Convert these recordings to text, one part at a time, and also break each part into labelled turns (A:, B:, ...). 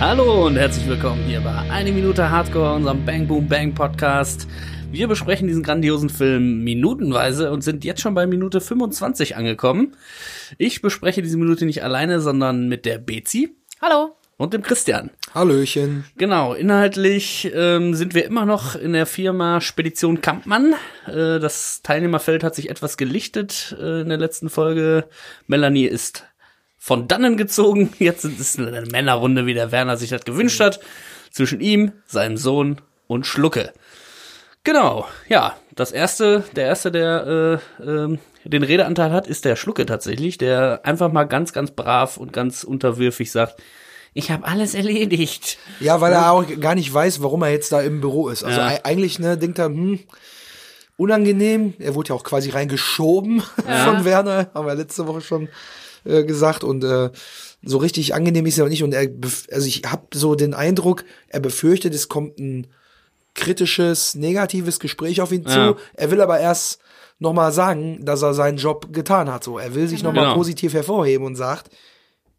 A: Hallo und herzlich willkommen hier bei Eine Minute Hardcore, unserem Bang Boom Bang Podcast. Wir besprechen diesen grandiosen Film minutenweise und sind jetzt schon bei Minute 25 angekommen. Ich bespreche diese Minute nicht alleine, sondern mit der Bezi
B: Hallo.
A: und dem Christian.
C: Hallöchen.
A: Genau, inhaltlich ähm, sind wir immer noch in der Firma Spedition Kampmann. Äh, das Teilnehmerfeld hat sich etwas gelichtet äh, in der letzten Folge. Melanie ist von dannen gezogen. Jetzt ist es eine Männerrunde, wie der Werner sich das gewünscht hat. Zwischen ihm, seinem Sohn und Schlucke. Genau, ja, das erste, der erste, der äh, ähm, den Redeanteil hat, ist der Schlucke tatsächlich, der einfach mal ganz, ganz brav und ganz unterwürfig sagt, ich habe alles erledigt.
C: Ja, weil er auch gar nicht weiß, warum er jetzt da im Büro ist. Also
A: Ja.
C: ei- eigentlich, ne, denkt er, hm, unangenehm. Er wurde ja auch quasi reingeschoben von Werner, haben wir letzte Woche schon äh, gesagt. Und äh, so richtig angenehm ist er auch nicht. Und er, also ich habe so den Eindruck, er befürchtet, es kommt ein kritisches, negatives Gespräch auf ihn
A: Ja.
C: zu. Er will aber erst noch mal sagen, dass er seinen Job getan hat. So, er will sich noch mal
A: Genau.
C: positiv hervorheben und sagt,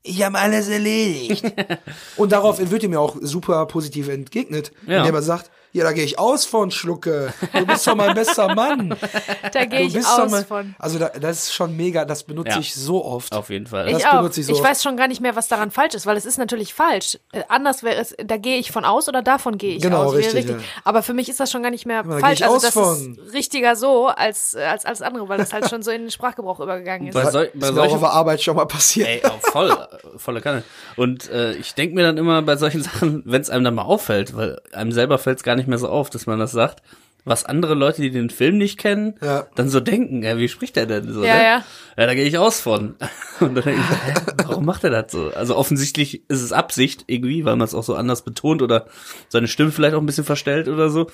C: ich habe alles erledigt. und darauf wird ihm ja auch super positiv entgegnet,
A: Ja.
C: indem er sagt, ja, da gehe ich aus von Schlucke. Du bist doch mein bester Mann.
B: Da gehe ich aus
C: mein,
B: von.
C: Also da, das ist schon mega, das benutze
A: Ja.
C: ich so oft.
A: Auf jeden Fall.
C: Das
B: Ich auch.
C: benutze ich so
B: Ich
C: oft.
B: weiß schon gar nicht mehr, was daran falsch ist, weil es ist natürlich falsch. Äh, anders wäre es, da gehe ich von aus oder davon gehe ich
C: Genau,
B: aus. Wäre
C: richtig, ja.
B: Aber für mich ist das schon gar nicht mehr
C: da gehe
B: falsch.
C: ich
B: Also
C: aus
B: das
C: von.
B: ist richtiger so als, äh, als alles andere, weil das halt schon so in den Sprachgebrauch übergegangen ist.
A: Bei, sol bei
C: ist mir auch auf
A: solchen
C: der Arbeit schon mal passiert.
A: Ey, oh, voll, volle Kanne. Und äh, ich denke mir dann immer bei solchen Sachen, wenn es einem dann mal auffällt, weil einem selber fällt es gar nicht mehr so auf, dass man das sagt, was andere Leute, die den Film nicht kennen,
C: Ja.
A: dann so denken, ja, wie spricht er denn so?
B: Ja,
A: ne?
B: ja.
A: Ja, da gehe ich aus von. Und dann denke ich, hä, warum macht er das so? Also offensichtlich ist es Absicht irgendwie, weil man es auch so anders betont oder seine Stimme vielleicht auch ein bisschen verstellt oder so.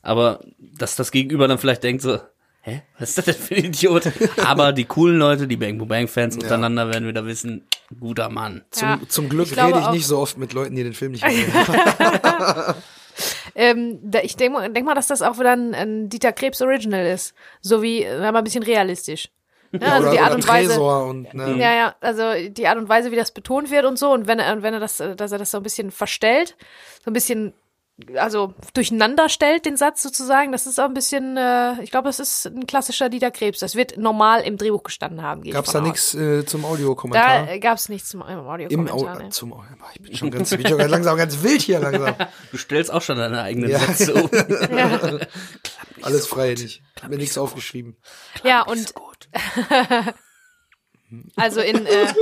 A: Aber dass das Gegenüber dann vielleicht denkt so, hä, was ist das denn für ein Idiot? Aber die coolen Leute, die Bang Boom Bang Fans untereinander werden wieder wissen, guter Mann.
C: Zum,
B: Ja.
C: zum Glück
B: Ich
C: rede ich nicht so oft mit Leuten, die den Film nicht gesehen haben.
B: Ähm, da, ich denke denk mal, dass das auch wieder ein, ein Dieter Krebs Original ist. So wie, äh, aber ein bisschen realistisch.
C: Ja,
B: also
C: oder,
B: die Art und Weise.
C: Und ne,
B: Ja, ja, also die Art und Weise, wie das betont wird und so, und wenn er, wenn er das, äh, dass er das so ein bisschen verstellt, so ein bisschen, also durcheinander stellt, den Satz sozusagen, das ist auch ein bisschen, äh, ich glaube, das ist ein klassischer Dieter Krebs. Das wird normal im Drehbuch gestanden haben. ich
C: Gab's da nichts äh, zum Audiokommentar?
B: Da gab es nichts zum Audiokommentar.
C: Au
B: ne?
C: zum Au Ich bin schon ganz, bin schon ganz langsam ganz wild hier langsam.
A: Du stellst auch schon deine eigenen
C: Ja.
A: Sätze um.
B: Ja,
C: Alles frei nicht. Hab mir nichts aufgeschrieben.
B: ja, und
A: Gut.
B: also in, äh,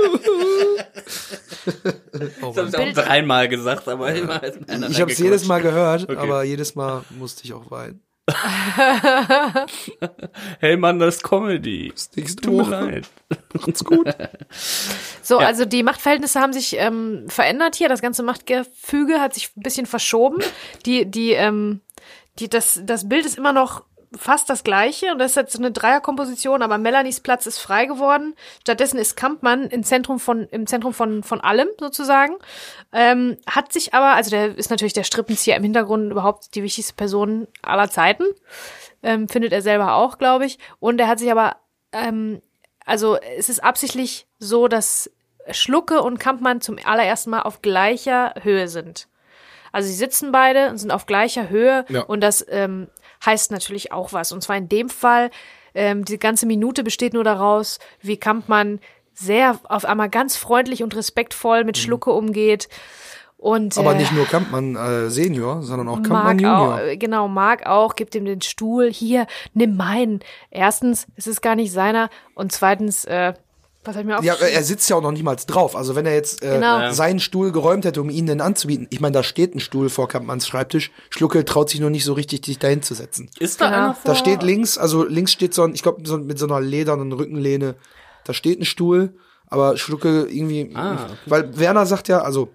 C: Oh,
A: Das habe ich auch dreimal gesagt, aber immer ist einer
C: Ich habe es jedes Mal gehört,
A: Okay.
C: aber jedes Mal musste ich auch weinen.
A: Hey Mann, das ist Comedy.
C: Stickst
A: Tut mir
C: du?
A: leid.
C: Macht's gut.
B: So,
A: Ja.
B: also die Machtverhältnisse haben sich ähm, verändert hier. Das ganze Machtgefüge hat sich ein bisschen verschoben. Die, die, ähm, die, das, das Bild ist immer noch fast das gleiche und das ist jetzt so eine Dreierkomposition, aber Melanies Platz ist frei geworden. Stattdessen ist Kampmann im Zentrum von, im Zentrum von, von allem sozusagen. Ähm, hat sich aber, also der ist natürlich der Strippenzieher im Hintergrund überhaupt die wichtigste Person aller Zeiten. Ähm, findet er selber auch, glaube ich. Und er hat sich aber ähm, also es ist absichtlich so, dass Schlucke und Kampmann zum allerersten Mal auf gleicher Höhe sind. Also sie sitzen beide und sind auf gleicher Höhe
C: Ja.
B: und das ähm, heißt natürlich auch was. Und zwar in dem Fall, ähm, die ganze Minute besteht nur daraus, wie Kampmann sehr auf einmal ganz freundlich und respektvoll mit Schlucke umgeht. Und,
C: Mhm. Aber
B: äh,
C: nicht nur Kampmann äh, Senior, sondern auch Kampmann Junior.
B: Auch, genau, Mark auch, gibt ihm den Stuhl. Hier, nimm meinen. Erstens, es ist gar nicht seiner. Und zweitens, äh, was hab ich mir
C: Ja, er sitzt ja auch noch niemals drauf. Also wenn er jetzt äh,
B: Genau.
C: seinen Stuhl geräumt hätte, um ihn denn anzubieten. Ich meine, da steht ein Stuhl vor Kampmanns Schreibtisch. Schlucke traut sich nur nicht so richtig, sich dahin zu setzen.
A: Ist da
B: Genau.
A: einer vor?
C: Da steht links, also links steht so ein, ich glaube, so, mit so einer ledernen Rückenlehne, da steht ein Stuhl, aber Schlucke irgendwie,
A: Ah, okay.
C: weil Werner sagt ja, also,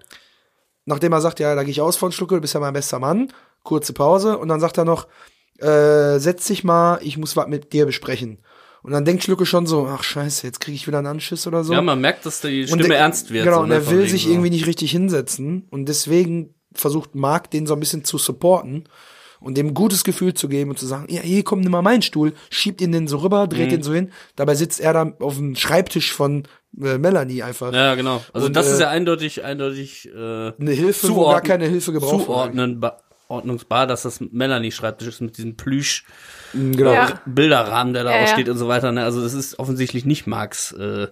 C: nachdem er sagt, ja, da gehe ich aus von Schlucke, du bist ja mein bester Mann, kurze Pause, und dann sagt er noch, äh, setz dich mal, ich muss was mit dir besprechen. Und dann denkt Schlucke schon so, ach scheiße, jetzt kriege ich wieder einen Anschiss oder so.
A: Ja, man merkt, dass die Stimme
C: der-
A: ernst wird.
C: Genau,
A: so,
C: und
A: ne,
C: er will sich
A: so.
C: irgendwie nicht richtig hinsetzen und deswegen versucht Mark den so ein bisschen zu supporten und dem ein gutes Gefühl zu geben und zu sagen, ja, hier komm, nimm mal meinen Stuhl, schiebt ihn den so rüber, dreht
A: Mhm.
C: ihn so hin. Dabei sitzt er dann auf dem Schreibtisch von äh, Melanie einfach.
A: Ja, genau. Also
C: Und,
A: das ist
C: äh,
A: ja eindeutig, eindeutig äh,
C: Eine Hilfe, wo gar keine Hilfe gebraucht wird.
A: zuordnen, ba- ordnungsbar, dass das Melanie Schreibtisch ist mit diesem Plüsch
C: Genau.
B: Ja.
A: Bilderrahmen, der da
B: Ja, ja.
A: aussteht und so weiter. Ne? Also das ist offensichtlich nicht Marks äh,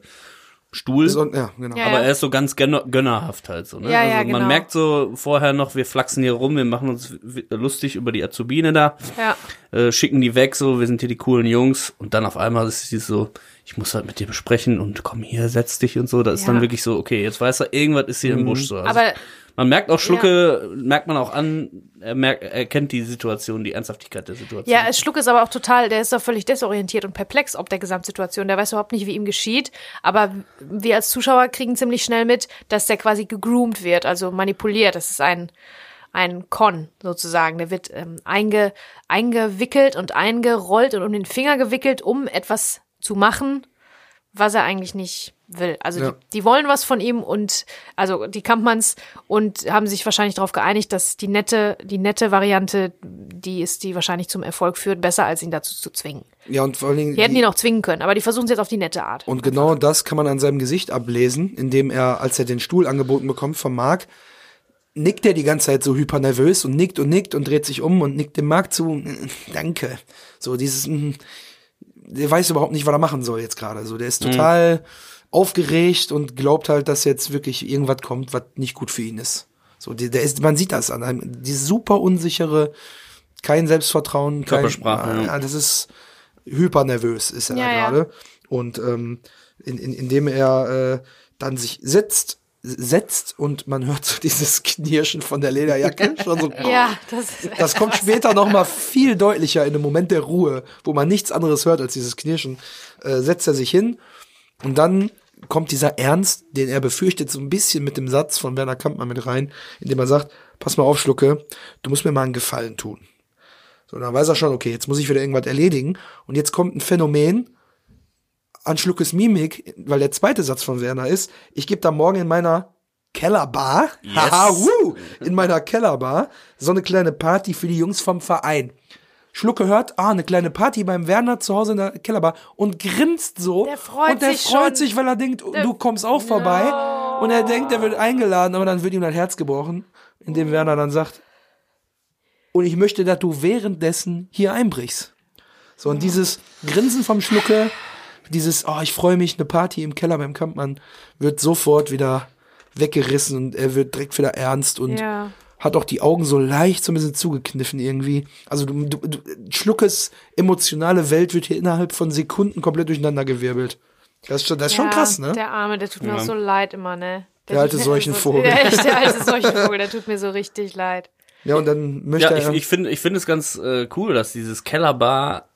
A: Stuhl.
C: So, ja, genau.
B: Ja,
A: aber er ist so ganz gönner, gönnerhaft halt so, ne?
B: Ja,
A: also
B: ja,
A: man
B: genau.
A: merkt so vorher noch, wir flachsen hier rum, wir machen uns lustig über die Azubine da,
B: Ja.
A: äh, schicken die weg, so, wir sind hier die coolen Jungs und dann auf einmal ist es so, ich muss halt mit dir besprechen und komm hier, setz dich und so. Da ist
B: Ja.
A: dann wirklich so, okay, jetzt weiß er, irgendwas ist hier im Busch so. Also
B: Aber
A: man merkt auch Schlucke, merkt man auch an, er merkt, er kennt die Situation, die Ernsthaftigkeit der Situation.
B: Ja, es Schluck ist aber auch total, der ist doch völlig desorientiert und perplex ob der Gesamtsituation. Der weiß überhaupt nicht, wie ihm geschieht. Aber wir als Zuschauer kriegen ziemlich schnell mit, dass der quasi gegroomt wird, also manipuliert. Das ist ein, ein Con sozusagen. Der wird ähm, einge, eingewickelt und eingerollt und um den Finger gewickelt, um etwas zu machen, was er eigentlich nicht will. Also
C: Ja.
B: die, die wollen was von ihm und also die Kampmanns und haben sich wahrscheinlich darauf geeinigt, dass die nette, die nette Variante, die ist, die wahrscheinlich zum Erfolg führt, besser als ihn dazu zu zwingen.
C: Ja, und vor allen Dingen.
B: Die hätten
C: die-
B: ihn auch zwingen können, aber die versuchen es jetzt auf die nette Art.
C: Und genau das kann man an seinem Gesicht ablesen, indem er, als er den Stuhl angeboten bekommt von Marc, nickt er die ganze Zeit so hypernervös und nickt und nickt und dreht sich um und nickt dem Marc zu. "Mm, Danke. So dieses, mm, der weiß überhaupt nicht, was er machen soll jetzt gerade. So, der ist total aufgeregt und glaubt halt, dass jetzt wirklich irgendwas kommt, was nicht gut für ihn ist. So, der, der ist, man sieht das an einem, die super unsichere, kein Selbstvertrauen, kein,
A: Körpersprache, ja.
C: ja, das ist hypernervös ist er
B: Ja,
C: da
B: ja.
C: gerade. Und ähm, in, in, indem er äh, dann sich setzt, setzt und man hört so dieses Knirschen von der Lederjacke schon so.
B: Ja, das
C: Das kommt später noch mal viel deutlicher in einem Moment der Ruhe, wo man nichts anderes hört als dieses Knirschen. Äh, setzt er sich hin und dann kommt dieser Ernst, den er befürchtet, so ein bisschen mit dem Satz von Werner Kampmann mit rein, indem er sagt, pass mal auf, Schlucke, du musst mir mal einen Gefallen tun. So, dann weiß er schon, okay, jetzt muss ich wieder irgendwas erledigen. Und jetzt kommt ein Phänomen an Schluckes Mimik, weil der zweite Satz von Werner ist, ich gebe da morgen in meiner Kellerbar, haha, wuh, in meiner Kellerbar, so eine kleine Party für die Jungs vom Verein. Schlucke hört, ah, eine kleine Party beim Werner zu Hause in der Kellerbar und grinst so.
B: Der freut
C: und der
B: sich
C: freut
B: schon.
C: sich, weil er denkt, du kommst auch vorbei. Und er denkt, er wird eingeladen, aber dann wird ihm das Herz gebrochen, indem Werner dann sagt, und ich möchte, dass du währenddessen hier einbrichst. So, und dieses Grinsen vom Schlucke, dieses, oh, ich freue mich, eine Party im Keller beim Kampmann, wird sofort wieder weggerissen und er wird direkt wieder ernst und
B: Ja.
C: Hat auch die Augen so leicht so ein bisschen zugekniffen irgendwie. Also du, du, du Schluckes emotionale Welt wird hier innerhalb von Sekunden komplett durcheinandergewirbelt. Das ist schon, das ist schon
B: ja,
C: krass, ne?
B: Der Arme, der tut mir auch so leid immer, ne?
C: Der alte
B: tut mir-
C: Seuchenvogel.
B: Ja, echt, der alte Seuchenvogel, der tut mir so richtig leid.
C: Ja, und dann möchte
A: Ja,
C: er.
A: ich, ich finde ich finde es ganz äh, cool, dass dieses Kellerbar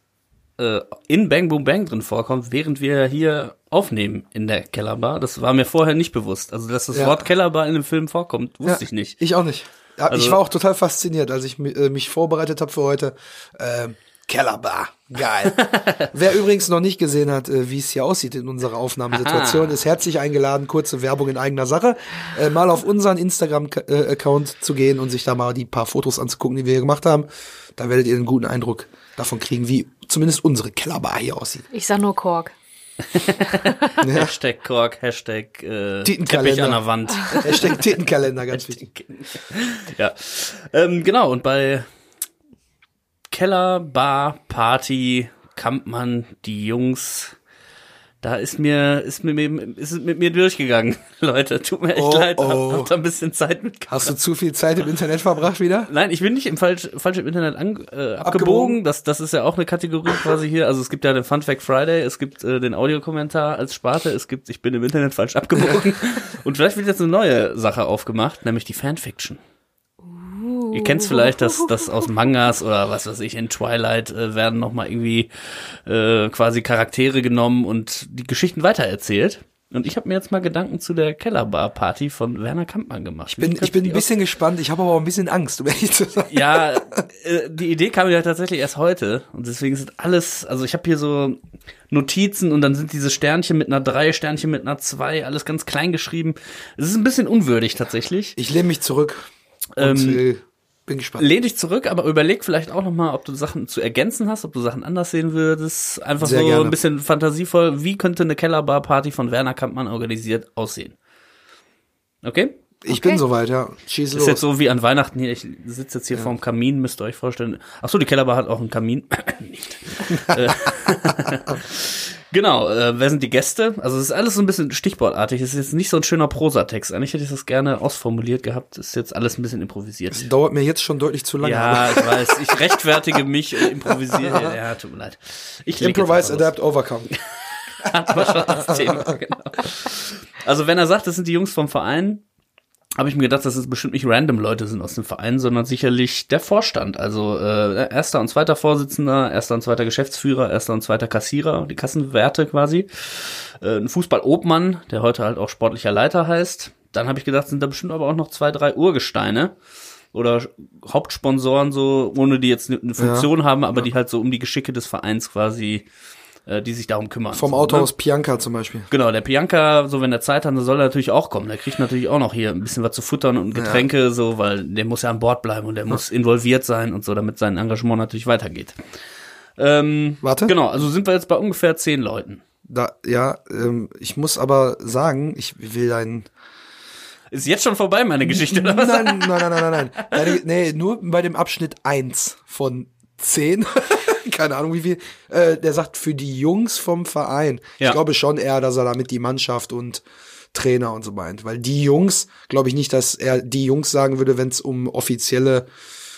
A: äh, in Bang Boom Bang drin vorkommt, während wir hier aufnehmen in der Kellerbar. Das war mir vorher nicht bewusst. Also, dass das
C: Ja.
A: Wort Kellerbar in dem Film vorkommt, wusste
C: ja,
A: ich nicht.
C: Ich auch nicht. Ja, ich
A: Also-
C: war auch total fasziniert, als ich äh, mich vorbereitet habe für heute. Ähm, Kellerbar. Geil. Wer übrigens noch nicht gesehen hat, äh, wie es hier aussieht in unserer Aufnahmesituation, ist herzlich eingeladen, kurze Werbung in eigener Sache, äh, mal auf unseren Instagram-Account zu gehen und sich da mal die paar Fotos anzugucken, die wir hier gemacht haben. Da werdet ihr einen guten Eindruck davon kriegen, wie zumindest unsere Kellerbar hier aussieht.
B: Ich sag nur Kork.
A: Hashtag Kork, Hashtag äh. Teppich an der Wand.
C: Hashtag Tittenkalender, ganz wichtig.
A: ja. Ähm, genau, und bei Keller, Bar, Party, Kampmann, die Jungs, da ist mir, ist mir, ist es mit mir durchgegangen. Leute, tut mir echt
C: Oh,
A: leid, hab,
C: oh.
A: hab da ein bisschen Zeit mit.
C: Hast du zu viel Zeit im Internet verbracht wieder?
A: Nein, ich bin nicht im falsch, falsch im Internet an, äh, abgebogen.
C: Abgebogen?
A: Das, das ist ja auch eine Kategorie quasi hier. Also es gibt ja den Fun Fact Friday, es gibt äh, den Audiokommentar als Sparte, es gibt ich bin im Internet falsch abgebogen. Und vielleicht wird jetzt eine neue Sache aufgemacht, nämlich die Fanfiction. Ihr kennt's vielleicht, dass das aus Mangas oder was weiß ich in Twilight äh, werden noch mal irgendwie äh, quasi Charaktere genommen und die Geschichten weitererzählt. Und ich habe mir jetzt mal Gedanken zu der Kellerbar-Party von Werner Kampmann gemacht.
C: Ich bin, ich bin ein bisschen gespannt, ich habe aber auch ein bisschen Angst, um ehrlich zu sein.
A: Ja, äh, die Idee kam mir tatsächlich erst heute und deswegen sind alles, also ich habe hier so Notizen und dann sind diese Sternchen mit einer 3, Sternchen mit einer 2, alles ganz klein geschrieben. Es ist ein bisschen unwürdig tatsächlich.
C: Ich lehne mich zurück.
A: Ähm,
C: und, äh, bin gespannt.
A: Lehn dich zurück, aber überleg vielleicht auch nochmal, ob du Sachen zu ergänzen hast, ob du Sachen anders sehen würdest. Einfach
C: Sehr
A: so
C: gerne.
A: ein bisschen fantasievoll. Wie könnte eine Kellerbar-Party von Werner Kampmann organisiert aussehen? Okay?
C: Ich
B: Okay.
C: bin soweit, ja. Schieß
A: Ist
C: los.
A: jetzt so wie an Weihnachten hier. Ich sitze jetzt hier vorm Kamin, müsst ihr euch vorstellen. Ach so, die Kellerbar hat auch einen Kamin. Nicht. Äh, genau, äh, wer sind die Gäste? Also es ist alles so ein bisschen stichwortartig. Es ist jetzt nicht so ein schöner Prosatext. Eigentlich hätte ich das gerne ausformuliert gehabt. Es ist jetzt alles ein bisschen improvisiert.
C: Dauert mir jetzt schon deutlich zu lange.
A: Ja, ich weiß. Ich rechtfertige mich und improvisiere. Ja, tut mir leid. Ich
C: Improvise. Adapt, Overcome.
A: Hatten wir schon das Thema, genau. Also wenn er sagt, das sind die Jungs vom Verein, habe ich mir gedacht, dass es bestimmt nicht random Leute sind aus dem Verein, sondern sicherlich der Vorstand. Also äh, erster und zweiter Vorsitzender, erster und zweiter Geschäftsführer, erster und zweiter Kassierer, die Kassenwerte quasi. Äh, ein Fußball-Obmann, der heute halt auch sportlicher Leiter heißt. Dann habe ich gedacht, sind da bestimmt aber auch noch zwei, drei Urgesteine oder Hauptsponsoren so, ohne die jetzt eine Funktion haben, aber die halt so um die Geschicke des Vereins quasi, äh, die sich darum kümmern.
C: Vom
A: so,
C: Autohaus
A: ne?
C: Pianka zum Beispiel.
A: Genau, der Pianka, so wenn er Zeit hat, dann soll er natürlich auch kommen. Der kriegt natürlich auch noch hier ein bisschen was zu futtern und Getränke, so, weil der muss ja an Bord bleiben und der muss involviert sein und so, damit sein Engagement natürlich weitergeht. Ähm,
C: Warte.
A: Genau, also sind wir jetzt bei ungefähr zehn Leuten.
C: Da, ja, ähm, ich muss aber sagen, ich will deinen.
A: Ist jetzt schon vorbei, meine Geschichte, oder was?
C: Nein, nein, nein, nein, nein, nein. Deine, nee, nur bei dem Abschnitt eins von zehn. Keine Ahnung wie viel. Äh, der sagt für die Jungs vom Verein.
A: Ja.
C: Ich glaube schon eher, dass er damit die Mannschaft und Trainer und so meint. Weil die Jungs, glaube ich nicht, dass er die Jungs sagen würde, wenn es um offizielle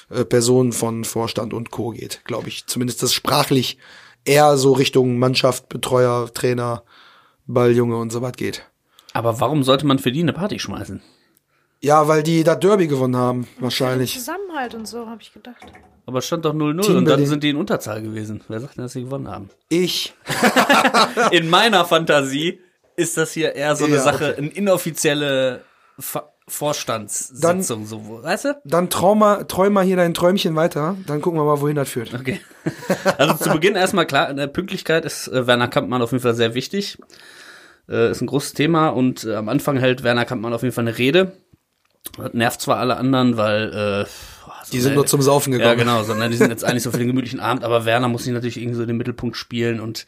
C: äh, Personen von Vorstand und Co. geht. Glaube ich. Zumindest das sprachlich eher so Richtung Mannschaft, Betreuer, Trainer, Balljunge und so was geht.
A: Aber warum sollte man für die eine Party schmeißen?
C: Ja, weil die das Derby gewonnen haben, wahrscheinlich.
B: Zusammenhalt und so, habe ich gedacht.
A: Aber es stand doch 0-0 und dann sind die in Unterzahl gewesen. Wer sagt denn, dass sie gewonnen haben?
C: Ich.
A: In meiner Fantasie ist das hier eher so eine
C: Ja,
A: Sache,
C: okay.
A: eine inoffizielle Ver Vorstandssitzung, so, weißt du?
C: Dann traum mal, träum mal hier dein Träumchen weiter, dann gucken wir mal, wohin das führt.
A: Okay. Also zu Beginn erstmal klar, in der Pünktlichkeit ist äh, Werner Kampmann auf jeden Fall sehr wichtig. Äh, ist ein großes Thema und äh, am Anfang hält Werner Kampmann auf jeden Fall eine Rede. Das nervt zwar alle anderen, weil äh, so
C: Die sind nur zum Saufen
A: Ja,
C: gekommen.
A: genau, sondern die sind jetzt eigentlich so für den gemütlichen Abend, aber Werner muss sich natürlich irgendwie so in den Mittelpunkt spielen und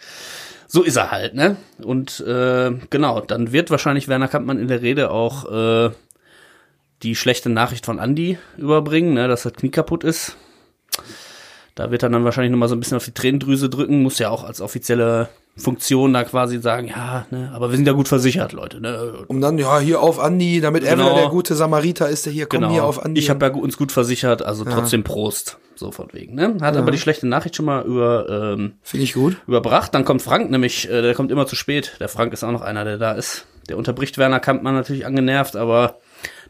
A: so ist er halt, ne? Und äh, genau, dann wird wahrscheinlich Werner Kampmann in der Rede auch äh, die schlechte Nachricht von Andy überbringen, ne, dass das Knie kaputt ist. Da wird er dann wahrscheinlich nochmal so ein bisschen auf die Tränendrüse drücken, muss ja auch als offizielle Funktion da quasi sagen, ja, ne, aber wir sind ja gut versichert, Leute, ne?
C: Um dann, ja, hier auf Andi, damit er
A: Genau.
C: wieder der gute Samariter ist, der hier, komm
A: Genau.
C: hier auf Andi.
A: Ich habe ja uns gut versichert, also trotzdem Prost, so von wegen, ne? Hat aber die schlechte Nachricht schon mal über ähm,
C: Finde ich gut.
A: überbracht. Dann kommt Frank, nämlich, äh, der kommt immer zu spät. Der Frank ist auch noch einer, der da ist. Der unterbricht Werner Kampmann natürlich angenervt, aber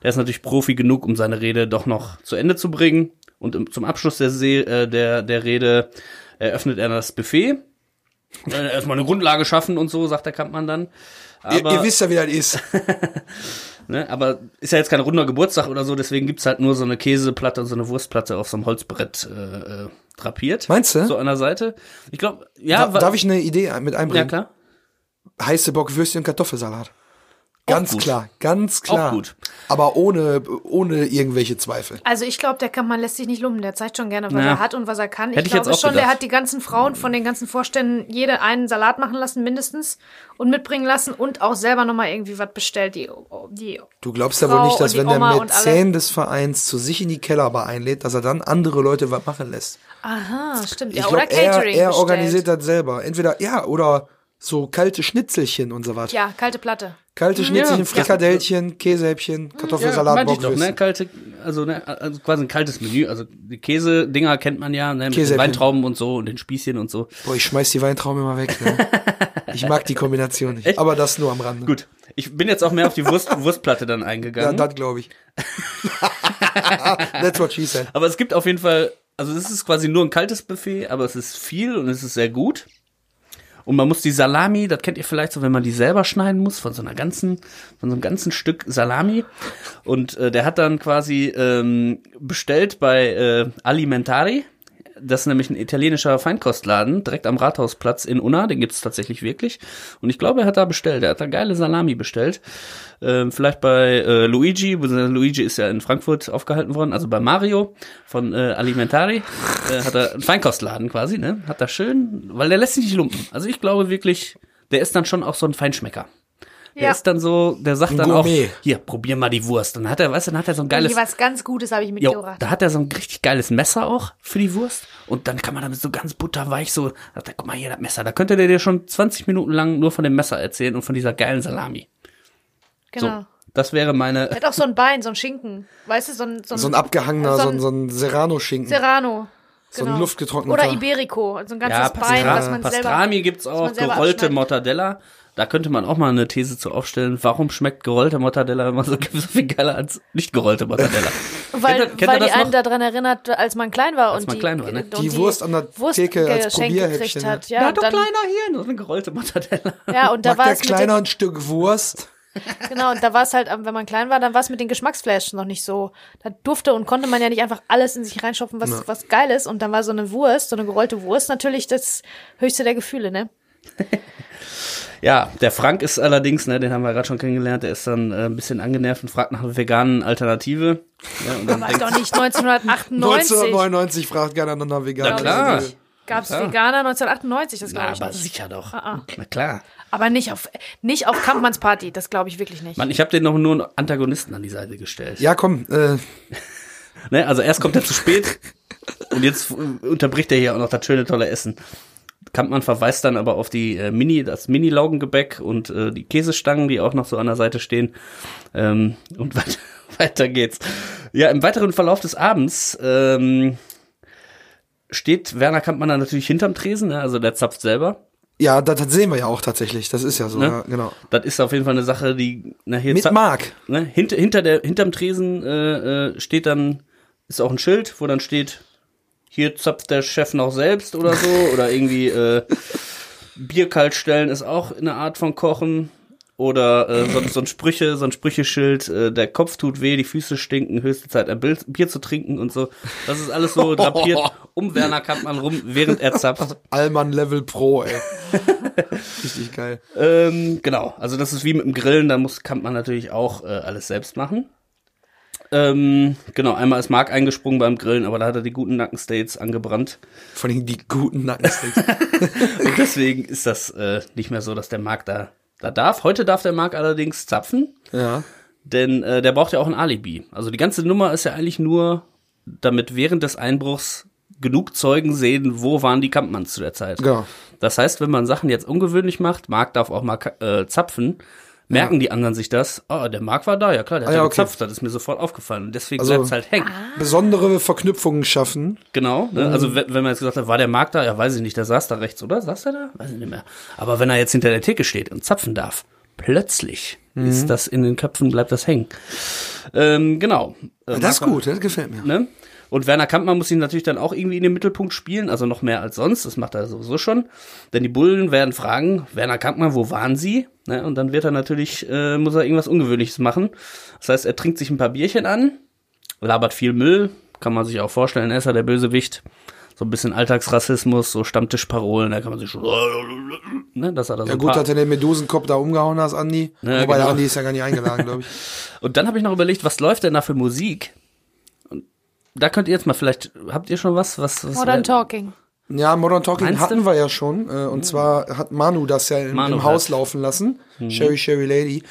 A: der ist natürlich Profi genug, um seine Rede doch noch zu Ende zu bringen. Und im, zum Abschluss der, See, äh, der, der Rede eröffnet er das Buffet. Äh, Erstmal eine Grundlage schaffen und so, sagt der Kampmann dann.
C: Ihr,
A: Aber,
C: ihr wisst ja, wie das ist.
A: ne, aber ist ja jetzt kein runder Geburtstag oder so, deswegen gibt's halt nur so eine Käseplatte und so eine Wurstplatte auf so einem Holzbrett äh, äh, drapiert.
C: Meinst du?
A: So an der Seite. Ich glaube, ja,
C: Da, darf ich eine Idee mit
A: ja
C: einbringen?
A: klar.
C: Heiße Bockwürstchen und Kartoffelsalat. Ganz
A: gut.
C: klar, ganz klar.
A: Auch gut.
C: Aber ohne, ohne irgendwelche Zweifel.
B: Also ich glaube, der Kampmann lässt sich nicht lumpen. Der zeigt schon gerne, was
A: Ja.
B: er hat und was er kann.
A: Hätte
B: ich glaube
A: auch
B: schon, der
A: gedacht.
B: hat die ganzen Frauen von den ganzen Vorständen jede einen Salat machen lassen, mindestens, und mitbringen lassen und auch selber nochmal irgendwie was bestellt. Die, die
C: Du glaubst ja
B: Frau
C: wohl nicht, dass wenn der. Mäzen des Vereins zu sich in die Kellerbar einlädt, dass er dann andere Leute was machen lässt.
B: Aha, stimmt.
C: Ich
B: Ja, oder
C: glaube, er,
B: Catering
C: er
B: bestellt.
C: organisiert das selber. Entweder, ja, oder so kalte Schnitzelchen und so was.
B: Ja, kalte Platte.
C: Kalte Schnitzelchen,
A: Ja.
C: Frikadellchen, Käsehäppchen, Kartoffelsalat,
A: meinte ich doch, ne? Kalte, also, ne, also quasi ein kaltes Menü. Also die Käsedinger kennt man ja, ne? Mit den. Weintrauben und so und den Spießchen und so.
C: Boah, ich schmeiß die Weintrauben immer weg. Ne? Ich mag die Kombination nicht. Aber das nur am Rande.
A: Gut. Ich bin jetzt auch mehr auf die Wurst, Wurstplatte dann
C: Ja,
A: eingegangen.
C: das glaube ich. That's what she said.
A: aber es gibt auf jeden Fall, also es ist quasi nur ein kaltes Buffet, aber es ist viel und es ist sehr gut. Und man muss die Salami, das kennt ihr vielleicht so, wenn man die selber schneiden muss, von so einer ganzen, von so einem ganzen Stück Salami. Und äh, der hat dann quasi ähm, bestellt bei äh, Alimentari. Das ist nämlich ein italienischer Feinkostladen, direkt am Rathausplatz in Unna. Den gibt's tatsächlich wirklich. Und ich glaube, er hat da bestellt. Er hat da geile Salami bestellt. Ähm, vielleicht bei äh, Luigi. Luigi ist ja in Frankfurt aufgehalten worden. Also bei Mario von äh, Alimentari äh, hat er einen Feinkostladen quasi. Ne? Hat da schön, weil der lässt sich nicht lumpen. Also ich glaube wirklich, der ist dann schon auch so ein Feinschmecker. Der
B: Ja.
A: ist dann so, der sagt
C: Ein
A: dann auch, hier, probier mal die Wurst. Und dann hat er, weißt du, dann hat er so ein geiles,
B: was ganz Gutes habe ich
A: Jo,
B: mitgebracht.
A: da hat er so ein richtig geiles Messer auch für die Wurst. Und dann kann man damit so ganz butterweich so, sagt er, guck mal hier, das Messer. Da könnte der dir schon 20 Minuten lang nur von dem Messer erzählen und von dieser geilen Salami.
B: Genau.
A: So, das wäre meine,
B: Er hat auch so ein Bein, so ein Schinken. Weißt du, so ein, so ein,
C: So ein abgehangener,
B: so
C: so
B: ein
C: ein, so ein Serrano-Schinken.
B: Serrano.
C: So ein
B: Genau.
C: luftgetrockneter.
B: Oder Iberico, also ein ganzes
A: ja,
B: Bein, was man selber.
A: Pastrami gibt's auch, gerollte
B: abschneidet.
A: Mortadella. Da könnte man auch mal eine These zu aufstellen. Warum schmeckt gerollte Mortadella immer so, so viel geiler als nicht gerollte Mortadella?
B: Weil,
A: Kennt kennt
B: weil die
A: das
B: einen daran erinnert, als man klein war
A: Als
B: und
A: man
B: die,
A: klein war, ne?
B: und
C: Die Wurst an der
B: Wurst
C: Theke als
B: geschenkt
C: Probierhäppchen,
B: gekriegt hat. Ja, und dann,
A: hier, nur eine gerollte Mortadella.
B: ja, und da war
C: der
B: es mit
C: Kleiner ein Stück Wurst?
B: genau, und da war es halt, wenn man klein war, dann war es mit den Geschmacksflashes noch nicht so. Da durfte und konnte man ja nicht einfach alles in sich reinschopfen, was, was geil ist. Und dann war so eine Wurst, so eine gerollte Wurst natürlich das höchste der Gefühle, ne?
A: Ja, der Frank ist allerdings, ne, den haben wir gerade schon kennengelernt, der ist dann äh, ein bisschen angenervt und fragt nach einer veganen Alternative. Ja, und dann
B: War
A: denkt,
B: doch nicht 1998.
C: 1999 fragt gerne nach einer veganen.
A: Na klar.
B: Gab's
A: Ja.
B: Veganer 1998, das glaube ich
A: aber
B: nicht.
A: sicher doch.
B: Ah,
A: Na klar.
B: Aber nicht auf, nicht auf Kampmanns Party, das glaube ich wirklich nicht.
A: Mann, ich habe den noch nur einen Antagonisten an die Seite gestellt.
C: Ja, komm, äh,
A: Ne, also erst kommt er zu spät und jetzt äh, unterbricht er hier auch noch das schöne tolle Essen. Kampmann verweist dann aber auf die äh, Mini, das Mini-Laugengebäck und äh, die Käsestangen, die auch noch so an der Seite stehen. Ähm, und weiter, weiter geht's. Ja, im weiteren Verlauf des Abends ähm, steht Werner Kampmann dann natürlich hinterm Tresen, ne? also der zapft selber.
C: ja, das, das sehen wir ja auch tatsächlich. Das ist ja so,
A: Ne?
C: ja, genau.
A: Das ist auf jeden Fall eine Sache, die nachher
C: Mit Mark.
A: ne, hinter, hinter der, hinterm Tresen äh, äh, steht dann, ist auch ein Schild, wo dann steht, hier zapft der Chef noch selbst oder so, oder irgendwie äh, Bier kalt stellen ist auch eine Art von Kochen. Oder äh, so, so ein Sprüche, so ein Sprücheschild, äh, der Kopf tut weh, die Füße stinken, höchste Zeit ein Bier zu trinken und so. Das ist alles so drapiert um Werner Kampmann rum, während er zapft.
C: Allmann Level Pro, ey. Richtig geil.
A: Ähm, genau, also das ist wie mit dem Grillen, da muss, kann man natürlich auch äh, alles selbst machen. Ähm, genau, einmal ist Mark eingesprungen beim Grillen, aber da hat er die guten Nackensteaks angebrannt.
C: Vor allem die guten Nackensteaks.
A: Und deswegen ist das äh, nicht mehr so, dass der Mark da, da darf. Heute darf der Mark allerdings zapfen,
C: ja.
A: denn äh, der braucht ja auch ein Alibi. Also die ganze Nummer ist ja eigentlich nur, damit während des Einbruchs genug Zeugen sehen, wo waren die Kampmanns zu der Zeit.
C: Genau.
A: Das heißt, wenn man Sachen jetzt ungewöhnlich macht, Marc darf auch mal äh, zapfen, merken die anderen sich das, oh, der Marc war da, ja klar, der hat
C: Ah,
A: ja
C: ja, okay.
A: gezapft, das ist mir sofort aufgefallen. Und deswegen
C: Also-
A: bleibt's halt hängen.
C: Besondere Verknüpfungen schaffen.
A: Genau. Ne? Also wenn, wenn man jetzt gesagt hat, war der Marc da? Ja, weiß ich nicht, der saß da rechts, oder? Saß der da? Weiß ich nicht mehr. Aber wenn er jetzt hinter der Theke steht und zapfen darf, plötzlich ist das in den Köpfen, bleibt das hängen. Ähm, genau. Äh,
C: Das ist gut, das gefällt mir.
A: Ne? Und Werner Kampmann muss ihn natürlich dann auch irgendwie in den Mittelpunkt spielen, also noch mehr als sonst. Das macht er sowieso schon. Denn die Bullen werden fragen, Werner Kampmann, wo waren Sie? Ne? Und dann wird er natürlich, äh, muss er irgendwas Ungewöhnliches machen. Das heißt, er trinkt sich ein paar Bierchen an, labert viel Müll, kann man sich auch vorstellen, er ist ja der Bösewicht. So ein bisschen Alltagsrassismus, so Stammtischparolen, da kann man sich schon, ne, dass er da so
C: Ja gut, dass du den Medusenkopf da umgehauen hast, Andi.
A: Ja,
C: Wobei der
A: genau.
C: Andi ist ja gar nicht eingeladen, glaube ich.
A: Und dann habe ich noch überlegt, was läuft denn da für Musik? Da könnt ihr jetzt mal vielleicht, habt ihr schon was? was, was
B: Modern Talking.
C: Ja, Modern Talking
A: Meinst
C: hatten
A: du?
C: wir ja schon. Äh, und zwar hat Manu das ja im, im Haus laufen lassen. Sherry Sherry Lady.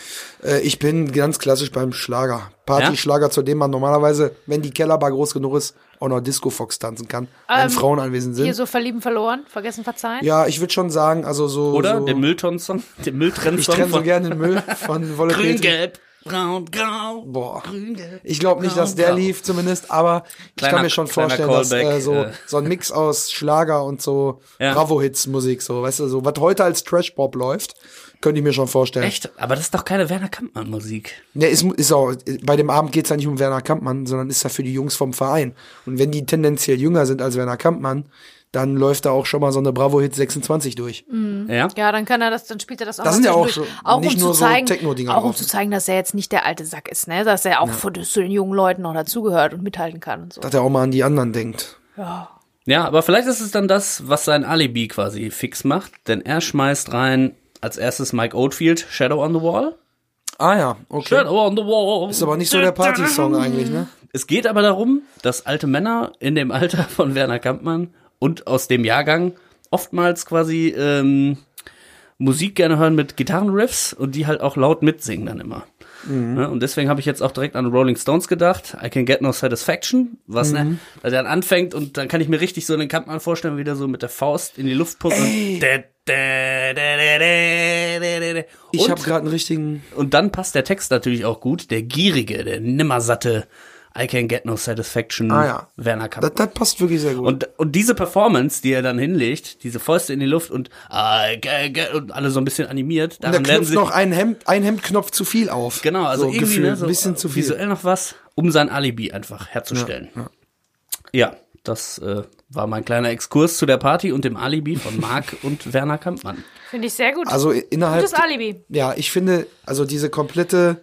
C: Äh, ich bin ganz klassisch beim Schlager. Party-Schlager, zu dem man normalerweise, wenn die Kellerbar groß genug ist, auch noch Disco Fox tanzen kann, wenn
B: Ähm,
C: Frauen anwesend sind.
B: Hier so verlieben verloren, vergessen verzeihen.
C: ja, ich würde schon sagen, also so.
A: Oder
C: so,
A: der Müllton-Song, der
C: Ich
A: Mülltrenn-Song
C: trenne so gerne den Müll von Wolle
A: Grün,
C: Petri.
A: Gelb, Braun, Grau.
C: Boah.
A: Grün, Gelb.
C: Ich glaube nicht, dass der
A: Grau.
C: lief zumindest, aber ich
A: Kleiner-
C: kann mir schon vorstellen, dass äh, so,
A: äh.
C: so ein Mix aus Schlager und so
A: Ja.
C: Bravo-Hits-Musik, so, weißt du, so, was heute als Trash-Pop läuft, könnte ich mir schon vorstellen.
A: Echt? Aber das ist doch keine Werner Kampmann-Musik.
C: Ne, ist, ist auch, bei dem Abend geht's ja nicht um Werner Kampmann, sondern ist ja für die Jungs vom Verein. Und wenn die tendenziell jünger sind als Werner Kampmann, dann läuft da auch schon mal so eine Bravo-Hit 26 durch.
A: Ja?
B: Ja, dann kann er das, dann spielt er das auch
C: Das sind ja auch schon-
B: auch
C: nicht
B: um
C: nur
B: zu
C: so
B: zeigen,
C: Techno-Dinger
B: Auch um zu zeigen, dass er jetzt nicht der alte Sack ist, ne? Dass er auch von, zu den jungen Leuten noch dazugehört und mithalten kann und so.
C: Dass er auch mal an die anderen denkt.
B: Ja.
A: Ja, aber vielleicht ist es dann das, was sein Alibi quasi fix macht, denn er schmeißt rein als erstes Mike Oldfield, Shadow on the Wall.
C: Ah ja, okay.
A: Shadow on the Wall.
C: Ist aber nicht so der Party-Song eigentlich, ne?
A: Es geht aber darum, dass alte Männer in dem Alter von Werner Kampmann und aus dem Jahrgang oftmals quasi ähm, Musik gerne hören mit Gitarrenriffs und die halt auch laut mitsingen dann immer. Mhm. Ne, und deswegen habe ich jetzt auch direkt an Rolling Stones gedacht. I can get no satisfaction, was ne, mhm. ne, also dann anfängt und dann kann ich mir richtig so einen Kampfmann vorstellen, wieder so mit der Faust in die Luft pumpen.
C: Ich habe gerade einen richtigen.
A: Und dann passt der Text natürlich auch gut. Der Gierige, der Nimmersatte. I can get no satisfaction
C: Ah ja.
A: Werner
C: Das,
A: Kampmann.
C: das passt wirklich sehr gut.
A: Und, und diese Performance, die er dann hinlegt, diese Fäuste in die Luft und, I can get, und alle so ein bisschen animiert,
C: Und
A: werden
C: knüpft
A: sie,
C: noch ein Hemd, ein Hemdknopf zu viel auf.
A: genau, also
C: so
A: irgendwie, ne, so
C: ein bisschen zu viel.
A: visuell noch was, um sein Alibi einfach herzustellen.
C: Ja,
A: Ja, das äh, war mein kleiner Exkurs zu der Party und dem Alibi von Marc und Werner Kampmann.
B: Finde ich sehr gut.
C: Also innerhalb.
B: Gutes Alibi.
C: Ja, ich finde, also diese komplette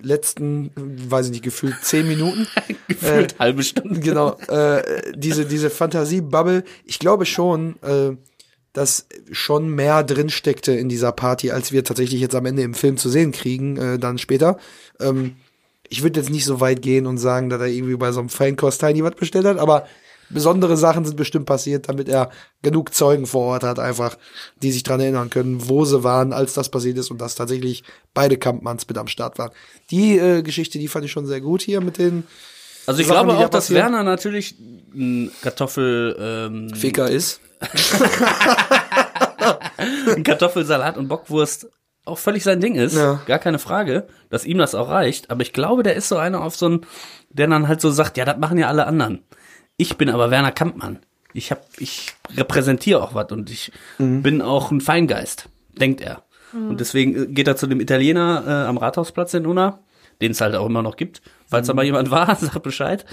C: letzten, weiß ich nicht, gefühlt zehn Minuten,
A: Gefühlt halbe Stunde.
C: genau, äh, diese, diese Fantasie-Bubble, ich glaube schon, äh, dass schon mehr drin steckte in dieser Party, als wir tatsächlich jetzt am Ende im Film zu sehen kriegen, äh, dann später. Ähm, ich würde jetzt nicht so weit gehen und sagen, dass er irgendwie bei so einem Feinkost Tiny was bestellt hat, aber besondere Sachen sind bestimmt passiert, damit er genug Zeugen vor Ort hat, einfach, die sich dran erinnern können, wo sie waren, als das passiert ist und dass tatsächlich beide Kampmanns mit am Start waren. Die äh, Geschichte, die fand ich schon sehr gut hier mit den
A: Also ich
C: Sachen,
A: glaube
C: die da
A: auch, dass. Werner natürlich ein Kartoffel, ähm,
C: Ficker ist.
A: ein Kartoffelsalat und Bockwurst auch völlig sein Ding ist.
C: Ja.
A: Gar keine Frage, dass ihm das auch reicht. Aber ich glaube, der ist so einer auf so ein, der dann halt so sagt, ja, das machen ja alle anderen. Ich bin aber Werner Kampmann. Ich hab, ich repräsentiere auch was und ich
C: Mhm.
A: bin auch ein Feingeist, denkt er. Und deswegen äh, geht er zu dem Italiener äh, am Rathausplatz in Unna, den es halt auch immer noch gibt. Falls
C: Mhm.
A: da mal jemand war, sagt Bescheid.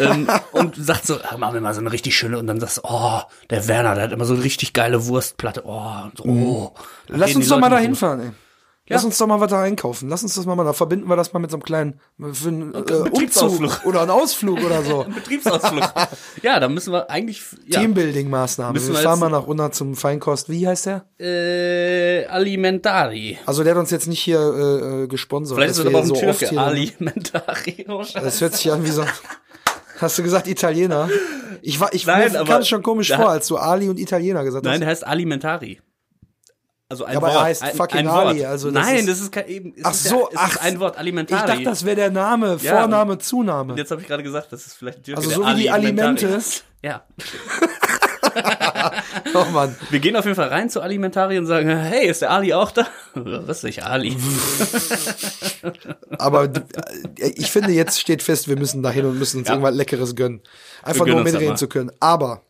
A: ähm, und sagt so, ah, machen wir mal so eine richtig schöne und dann sagst du, oh, der Werner, der hat immer so eine richtig geile Wurstplatte. Oh, und so, oh.
C: Mhm. Lass uns doch mal da hinfahren, ey. Lass uns doch mal was da einkaufen. Lass uns das mal machen. Da verbinden wir das mal mit so einem kleinen für einen, äh,
A: Betriebsausflug.
C: Umzug oder einen Ausflug oder so.
A: Betriebsausflug. ja, da müssen wir eigentlich ja,
C: Teambuilding-Maßnahmen.
A: Müssen
C: Wir
A: wir
C: fahren mal nach unten zum Feinkost. Wie heißt der?
A: äh, Alimentari.
C: Also der hat uns jetzt nicht hier äh, äh, gesponsert.
A: Vielleicht ist es aber
C: so oft
A: Türke.
C: hier-
A: Alimentari. Oh, Scheiße.
C: Das hört sich an wie so. Hast du gesagt Italiener? Ich war, ich
A: Nein,
C: mir kam es schon komisch vor, als du Ali und Italiener gesagt
A: Nein,
C: hast.
A: der heißt Alimentari. Also ein
C: Ja, aber er
A: Wort.
C: heißt
A: ein,
C: fucking
A: ein Wort.
C: Ali, also das
A: Nein,
C: ist-
A: das ist kein eben.
C: Ach so,
A: ja,
C: ach,
A: ein Wort
C: Ich
A: Alimentari.
C: dachte, das wäre der Name,
A: Ja,
C: Vorname, Zunahme.
A: Und jetzt habe ich gerade gesagt, das ist vielleicht ein Türke.
C: Also so wie die
A: Alimentari.
C: Alimente.
A: Ja.
C: Oh Mann.
A: Wir gehen auf jeden Fall rein zu Alimentari und sagen, hey, ist der Ali auch da? Was ist nicht Ali?
C: Aber äh, ich finde, jetzt steht fest, wir müssen dahin und müssen uns
A: Ja.
C: irgendwas Leckeres gönnen. Einfach
A: gönnen
C: nur um mitreden zu können. Aber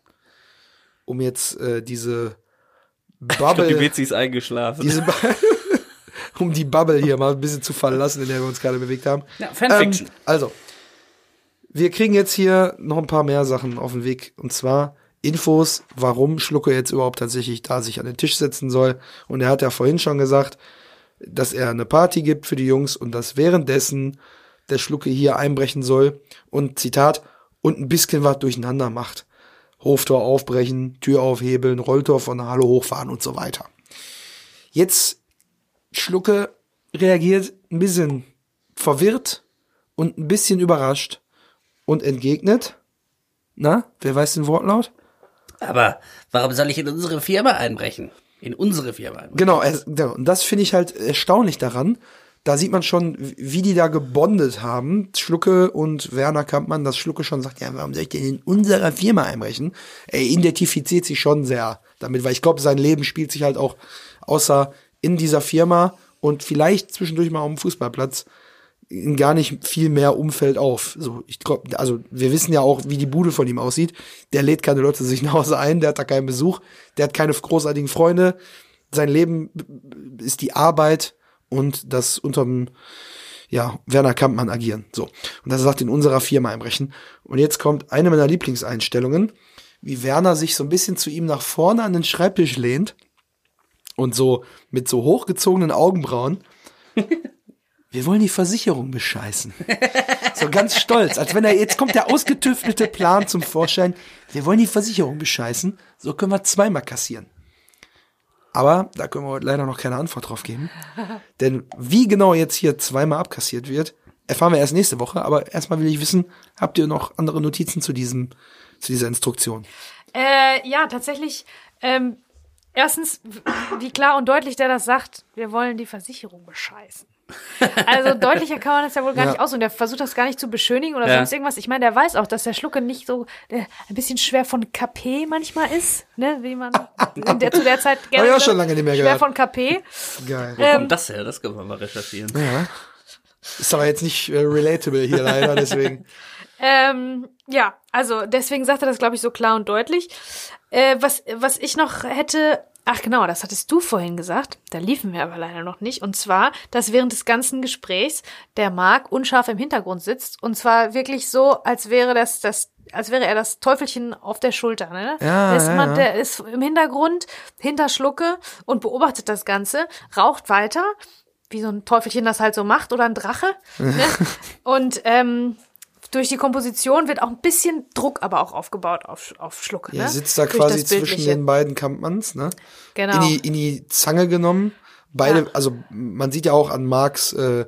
C: um jetzt äh, diese
A: Ich glaube, die
C: Bubble,
A: Betsy ist eingeschlafen.
C: diese um die Bubble hier mal ein bisschen zu verlassen, in der wir uns gerade bewegt haben.
A: Ja, Fanfiction.
C: Ähm, also, wir kriegen jetzt hier noch ein paar mehr Sachen auf den Weg. Und zwar Infos, warum Schlucke jetzt überhaupt tatsächlich da sich an den Tisch setzen soll. Und er hat ja vorhin schon gesagt, dass er eine Party gibt für die Jungs und dass währenddessen der Schlucke hier einbrechen soll und Zitat und ein bisschen was durcheinander macht. Hoftor aufbrechen, Tür aufhebeln, Rolltor von der Halle hochfahren und so weiter. Jetzt Schlucke reagiert ein bisschen verwirrt und ein bisschen überrascht und entgegnet. Na, wer weiß den Wortlaut?
A: Aber warum soll ich in unsere Firma einbrechen? In unsere Firma einbrechen?
C: Genau, genau. und das finde ich halt erstaunlich daran. Da sieht man schon, wie die da gebondet haben. Schlucke und Werner Kampmann, dass Schlucke schon sagt, ja, warum soll ich denn in unserer Firma einbrechen? Er identifiziert sich schon sehr damit, weil ich glaube, sein Leben spielt sich halt auch außer in dieser Firma und vielleicht zwischendurch mal auf dem Fußballplatz in gar nicht viel mehr Umfeld auf. So, ich glaub, also wir wissen ja auch, wie die Bude von ihm aussieht. Der lädt keine Leute sich nach Hause ein, der hat da keinen Besuch, der hat keine großartigen Freunde. Sein Leben ist die Arbeit und das unterm ja, Werner Kampmann agieren. So. Und das sagt in unserer Firma einbrechen. Und jetzt kommt eine meiner Lieblingseinstellungen, wie Werner sich so ein bisschen zu ihm nach vorne an den Schreibtisch lehnt und so mit so hochgezogenen Augenbrauen. wir wollen die Versicherung bescheißen. so ganz stolz, als wenn er, jetzt kommt der ausgetüftelte Plan zum Vorschein. Wir wollen die Versicherung bescheißen, so können wir zweimal kassieren. Aber da können wir heute leider noch keine Antwort drauf geben. Denn wie genau jetzt hier zweimal abkassiert wird, erfahren wir erst nächste Woche. Aber erstmal will ich wissen, habt ihr noch andere Notizen zu diesem, zu dieser Instruktion?
B: Äh, ja, tatsächlich. Ähm, erstens, wie klar und deutlich der das sagt, wir wollen die Versicherung bescheißen. Also deutlicher kann man das ja wohl gar
C: Ja.
B: nicht aus und der versucht das gar nicht zu beschönigen oder
A: Ja.
B: sonst irgendwas. Ich meine, der weiß auch, dass der Schlucke nicht so der ein bisschen schwer von KP manchmal ist, ne, wie man in der, zu der Zeit
C: ich auch schon lange nicht mehr
B: schwer
C: gehört.
B: von KP.
C: Geil.
A: Wo kommt das her? Das können wir mal recherchieren.
C: Ist aber jetzt nicht äh, relatable hier leider, deswegen.
B: Ähm, ja, also deswegen sagt er das, glaube ich, so klar und deutlich. Äh, was, was ich noch hätte, ach genau, das hattest du vorhin gesagt, da liefen wir aber leider noch nicht. Und zwar, dass während des ganzen Gesprächs der Mark unscharf im Hintergrund sitzt. Und zwar wirklich so, als wäre das das als wäre er das Teufelchen auf der Schulter, ne?
C: Ja,
B: der, ist
C: ja,
B: immer,
C: ja.
B: der ist im Hintergrund, hinter Schlucke und beobachtet das Ganze, raucht weiter, wie so ein Teufelchen das halt so macht oder ein Drache. ne? Und ähm, durch die Komposition wird auch ein bisschen Druck aber auch aufgebaut auf, auf Schlucke.
C: Er
B: ne?
C: sitzt da
B: Durch
C: quasi zwischen den beiden Kampmanns, ne?
B: Genau.
C: In die, in die Zange genommen. Beide,
B: Ja.
C: also man sieht ja auch an Marks äh,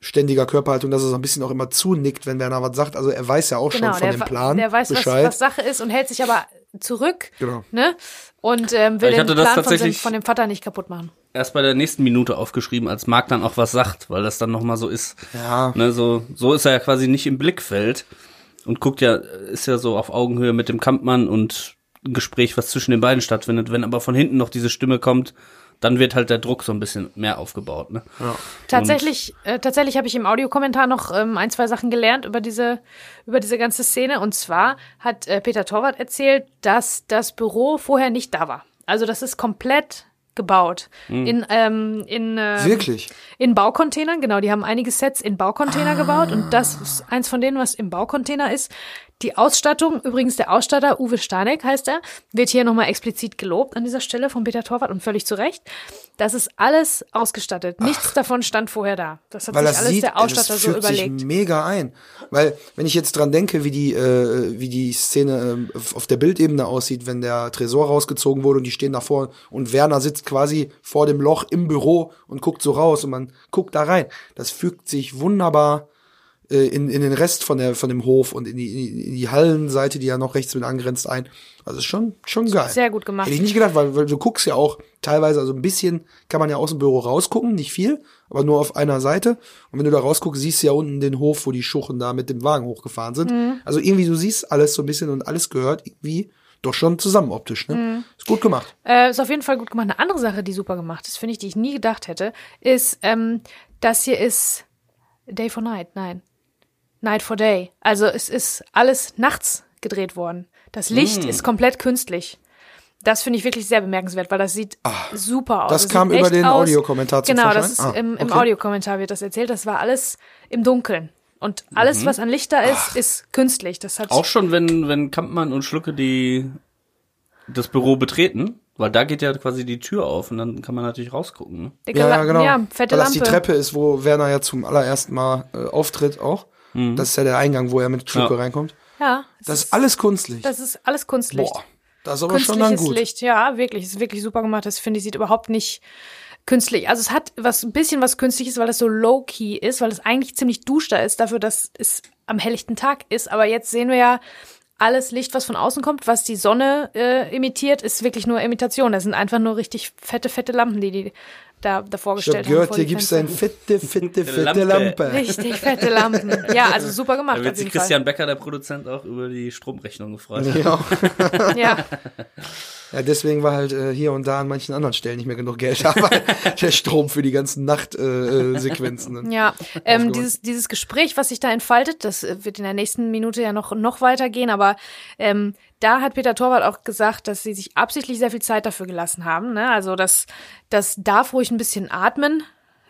C: ständiger Körperhaltung, dass er so ein bisschen auch immer zunickt, wenn Werner was sagt. Also er weiß ja auch
B: genau,
C: schon von dem Plan
B: der weiß, was,
C: Bescheid.
B: was Sache ist und hält sich aber zurück.
C: Genau.
B: Ne? Und ähm, will
A: Ich
B: den Plan von, von dem Vater nicht kaputt machen.
A: Erst bei der nächsten Minute aufgeschrieben, als Marc dann auch was sagt, weil das dann nochmal so ist.
C: Ja.
A: Ne, so, so ist er ja quasi nicht im Blickfeld und guckt ja, ist ja so auf Augenhöhe mit dem Kampfmann und ein Gespräch, was zwischen den beiden stattfindet. Wenn aber von hinten noch diese Stimme kommt, dann wird halt der Druck so ein bisschen mehr aufgebaut. Ne?
B: Tatsächlich, äh, tatsächlich habe ich im Audiokommentar noch ähm, ein, zwei Sachen gelernt über diese, über diese ganze Szene. Und zwar hat äh, Peter Torwart erzählt, dass das Büro vorher nicht da war. Also das ist komplett gebaut. In, ähm, in, ähm,
C: Wirklich?
B: in Baucontainern, genau, die haben einige Sets in Baucontainer
C: Ah.
B: gebaut und das ist eins von denen, was im Baucontainer ist. Die Ausstattung, übrigens der Ausstatter, Uwe Stanek heißt er, wird hier nochmal explizit gelobt an dieser Stelle von Peter Torwart und völlig zu Recht. Das ist alles ausgestattet. Nichts davon stand vorher da. Das hat sich
C: das
B: alles
C: sieht,
B: der Ausstatter
C: das
B: so
C: führt sich
B: überlegt.
C: mega ein. Weil, wenn ich jetzt dran denke, wie die, äh, wie die Szene äh, auf der Bildebene aussieht, wenn der Tresor rausgezogen wurde und die stehen davor und Werner sitzt quasi vor dem Loch im Büro und guckt so raus und man guckt da rein. Das fügt sich wunderbar äh, in, in den Rest von der von dem Hof und in die, in die- Hallenseite, die ja noch rechts mit angrenzt, ein. Also ist schon schon geil.
B: Sehr gut gemacht.
C: Hätte ich nicht gedacht, weil, weil du guckst ja auch teilweise, also ein bisschen kann man ja aus dem Büro rausgucken, nicht viel, aber nur auf einer Seite. Und wenn du da rausguckst, siehst du ja unten den Hof, wo die Schuchen da mit dem Wagen hochgefahren sind.
B: Mhm.
C: Also irgendwie, du siehst alles so ein bisschen und alles gehört irgendwie doch schon zusammen optisch. Ne?
B: Mhm.
C: Ist gut gemacht.
B: Äh, ist auf jeden Fall gut gemacht. Eine andere Sache, die super gemacht ist, finde ich, die ich nie gedacht hätte, ist, ähm, das hier ist Day for Night. Nein. Night for Day. Also es ist alles nachts gedreht worden. Das Licht ist komplett künstlich. Das finde ich wirklich sehr bemerkenswert, weil das sieht super aus.
C: das
B: sieht
C: kam über den. Audiokommentar zum
B: Genau, das ist
C: Ah,
B: im, im
C: okay.
B: Audiokommentar wird das erzählt. Das war alles im Dunkeln. Und alles, was an Licht da ist, ist künstlich. Das hat
A: Auch schon, wenn, wenn Kampmann und Schlucke die, das Büro betreten, weil da geht ja quasi die Tür auf und dann kann man natürlich rausgucken. Ne?
C: Ja, ja, genau.
B: Ja, fette
C: Weil das
B: Lampe.
C: die Treppe ist, wo Werner ja zum allerersten Mal äh, auftritt auch. Das ist ja der Eingang, wo er mit Schlucke
A: Ja.
C: reinkommt.
B: Ja,
C: Das ist alles kunstlich.
B: Das ist alles Kunstlicht.
C: Boah, das ist aber schon dann
B: Künstliches
C: gut.
B: Licht, ja, wirklich. Es ist wirklich super gemacht. Das finde ich, sieht überhaupt nicht künstlich. Also es hat was, ein bisschen was Künstliches, weil es so low-key ist, weil es eigentlich ziemlich duster ist, dafür, dass es am helllichten Tag ist. Aber jetzt sehen wir ja, alles Licht, was von außen kommt, was die Sonne äh, imitiert, ist wirklich nur Imitation. Das sind einfach nur richtig fette, fette Lampen, die die da, da
C: Ich hab
B: vorgestellt haben.
C: gehört,
B: vor
C: hier gibt's
B: Fenster.
C: eine fette, fette, fette
A: Lampe.
C: Lampe.
B: Richtig fette Lampen. Ja, also super gemacht.
A: Da wird sich Christian Becker, der Produzent, auch über die Stromrechnung gefreut.
C: Ja.
B: Fall. Ja.
C: ja, deswegen war halt äh, hier und da an manchen anderen Stellen nicht mehr genug Geld weil der Strom für die ganzen Nachtsequenzen. Äh, dann-
B: Ja, ähm, dieses, dieses Gespräch, was sich da entfaltet, das äh, wird in der nächsten Minute ja noch, noch weitergehen, aber ähm, da hat Peter Torwart auch gesagt, dass sie sich absichtlich sehr viel Zeit dafür gelassen haben. Ne? Also das, das darf ruhig ein bisschen atmen.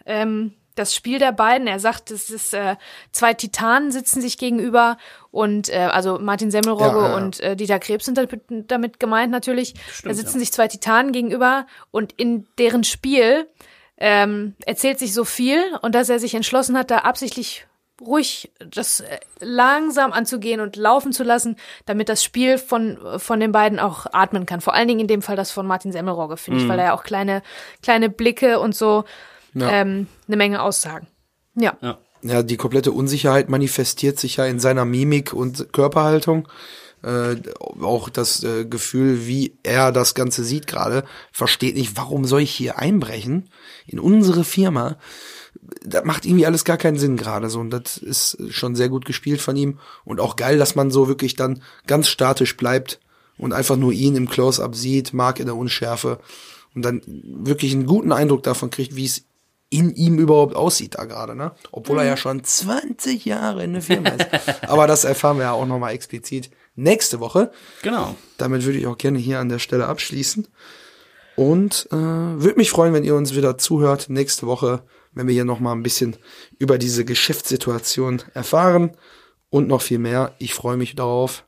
B: Ähm, das Spiel der beiden, er sagt, es ist äh, zwei Titanen sitzen sich gegenüber und äh, also Martin Semmelrogge
C: Ja, ja, ja.
B: und äh, Dieter Krebs sind damit, damit gemeint natürlich. da
A: Stimmt,
B: sitzen
A: ja.
B: sich zwei Titanen gegenüber und in deren Spiel ähm, erzählt sich so viel und dass er sich entschlossen hat, da absichtlich ruhig das äh, langsam anzugehen und laufen zu lassen, damit das Spiel von, von den beiden auch atmen kann. Vor allen Dingen in dem Fall das von Martin Semmelrogge, finde ich, weil er ja auch kleine, kleine Blicke und so
C: Ja.
B: ähm, eine Menge aussagen. Ja.
A: Ja.
C: Ja, die komplette Unsicherheit manifestiert sich ja in seiner Mimik und Körperhaltung. Äh, auch das äh, Gefühl, wie er das Ganze sieht gerade, versteht nicht, warum soll ich hier einbrechen in unsere Firma. Das macht irgendwie alles gar keinen Sinn gerade so und das ist schon sehr gut gespielt von ihm und auch geil, dass man so wirklich dann ganz statisch bleibt und einfach nur ihn im Close-up sieht, Mark in der Unschärfe und dann wirklich einen guten Eindruck davon kriegt, wie es in ihm überhaupt aussieht da gerade, ne? Obwohl er ja schon 20 Jahre in der Firma ist. Aber das erfahren wir ja auch nochmal explizit nächste Woche.
A: Genau.
C: Damit würde ich auch gerne hier an der Stelle abschließen. Und äh, würde mich freuen, wenn ihr uns wieder zuhört nächste Woche, wenn wir hier nochmal ein bisschen über diese Geschäftssituation erfahren und noch viel mehr. Ich freue mich darauf.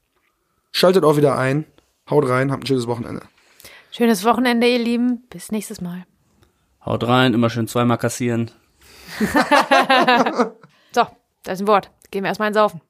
C: Schaltet auch wieder ein. Haut rein, habt ein schönes Wochenende.
B: Schönes Wochenende, ihr Lieben. Bis nächstes Mal.
A: Haut rein, immer schön zweimal kassieren.
B: So, das ist ein Wort. Gehen wir erstmal ins Saufen.